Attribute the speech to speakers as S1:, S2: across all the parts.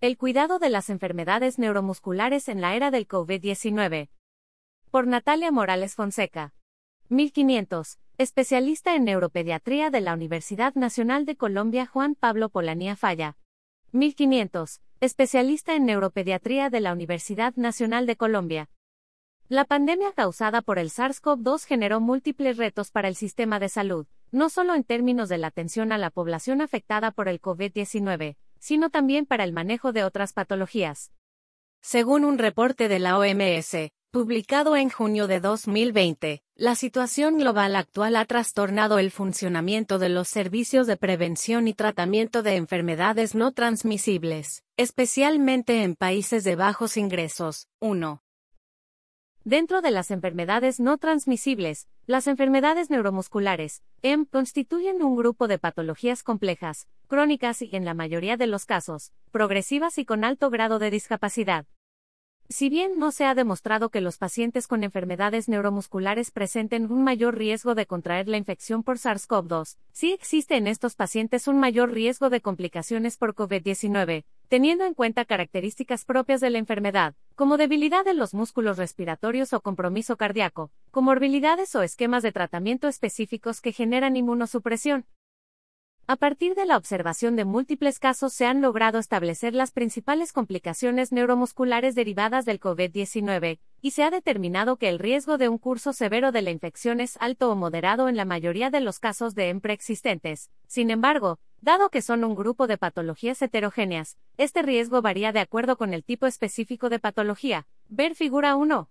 S1: El cuidado de las enfermedades neuromusculares en la era del COVID-19. Por Natalia Morales Fonseca. 1500. Especialista en neuropediatría de la Universidad Nacional de Colombia Juan Pablo Polanía Falla. 1500. Especialista en neuropediatría de la Universidad Nacional de Colombia. La pandemia causada por el SARS-CoV-2 generó múltiples retos para el sistema de salud, no solo en términos de la atención a la población afectada por el COVID-19, sino también para el manejo de otras patologías. Según un reporte de la OMS, publicado en junio de 2020, la situación global actual ha trastornado el funcionamiento de los servicios de prevención y tratamiento de enfermedades no transmisibles, especialmente en países de bajos ingresos. 1. Dentro de las enfermedades no transmisibles, las enfermedades neuromusculares, EM, constituyen un grupo de patologías complejas, crónicas y, en la mayoría de los casos, progresivas y con alto grado de discapacidad. Si bien no se ha demostrado que los pacientes con enfermedades neuromusculares presenten un mayor riesgo de contraer la infección por SARS-CoV-2, sí existe en estos pacientes un mayor riesgo de complicaciones por COVID-19, teniendo en cuenta características propias de la enfermedad, como debilidad de los músculos respiratorios o compromiso cardíaco, comorbilidades o esquemas de tratamiento específicos que generan inmunosupresión. A partir de la observación de múltiples casos se han logrado establecer las principales complicaciones neuromusculares derivadas del COVID-19, y se ha determinado que el riesgo de un curso severo de la infección es alto o moderado en la mayoría de los casos de EM preexistentes. Sin embargo, dado que son un grupo de patologías heterogéneas, este riesgo varía de acuerdo con el tipo específico de patología. Ver figura 1.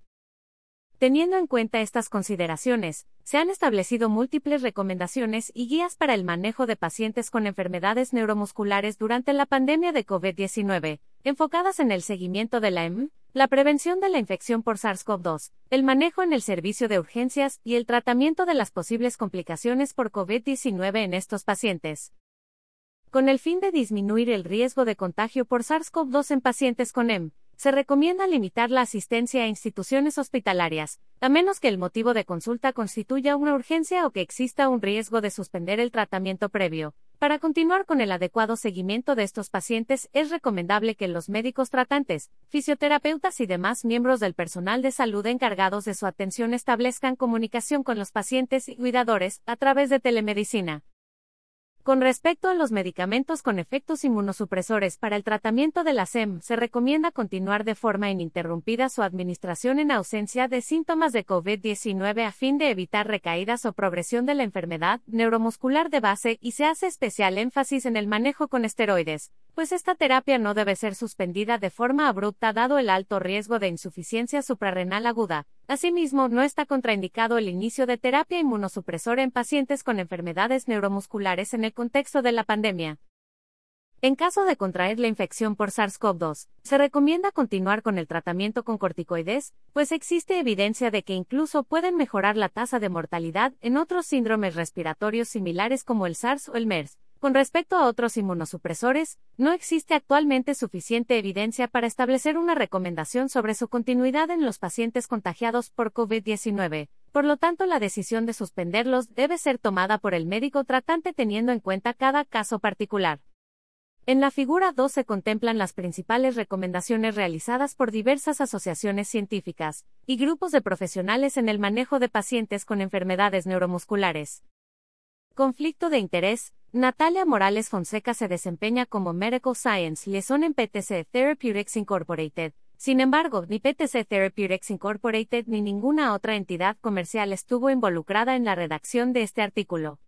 S1: Teniendo en cuenta estas consideraciones, se han establecido múltiples recomendaciones y guías para el manejo de pacientes con enfermedades neuromusculares durante la pandemia de COVID-19, enfocadas en el seguimiento de la EM, la prevención de la infección por SARS-CoV-2, el manejo en el servicio de urgencias y el tratamiento de las posibles complicaciones por COVID-19 en estos pacientes. Con el fin de disminuir el riesgo de contagio por SARS-CoV-2 en pacientes con EM, se recomienda limitar la asistencia a instituciones hospitalarias, a menos que el motivo de consulta constituya una urgencia o que exista un riesgo de suspender el tratamiento previo. Para continuar con el adecuado seguimiento de estos pacientes, es recomendable que los médicos tratantes, fisioterapeutas y demás miembros del personal de salud encargados de su atención establezcan comunicación con los pacientes y cuidadores a través de telemedicina. Con respecto a los medicamentos con efectos inmunosupresores para el tratamiento de la SEM, se recomienda continuar de forma ininterrumpida su administración en ausencia de síntomas de COVID-19 a fin de evitar recaídas o progresión de la enfermedad neuromuscular de base y se hace especial énfasis en el manejo con esteroides, pues esta terapia no debe ser suspendida de forma abrupta dado el alto riesgo de insuficiencia suprarrenal aguda. Asimismo, no está contraindicado el inicio de terapia inmunosupresora en pacientes con enfermedades neuromusculares en el contexto de la pandemia. En caso de contraer la infección por SARS-CoV-2, se recomienda continuar con el tratamiento con corticoides, pues existe evidencia de que incluso pueden mejorar la tasa de mortalidad en otros síndromes respiratorios similares como el SARS o el MERS. Con respecto a otros inmunosupresores, no existe actualmente suficiente evidencia para establecer una recomendación sobre su continuidad en los pacientes contagiados por COVID-19. Por lo tanto, la decisión de suspenderlos debe ser tomada por el médico tratante teniendo en cuenta cada caso particular. En la figura 2 se contemplan las principales recomendaciones realizadas por diversas asociaciones científicas y grupos de profesionales en el manejo de pacientes con enfermedades neuromusculares. Conflicto de interés. Natalia Morales Fonseca se desempeña como Medical Science Liaison en PTC Therapeutics Incorporated. Sin embargo, ni PTC Therapeutics Incorporated ni ninguna otra entidad comercial estuvo involucrada en la redacción de este artículo.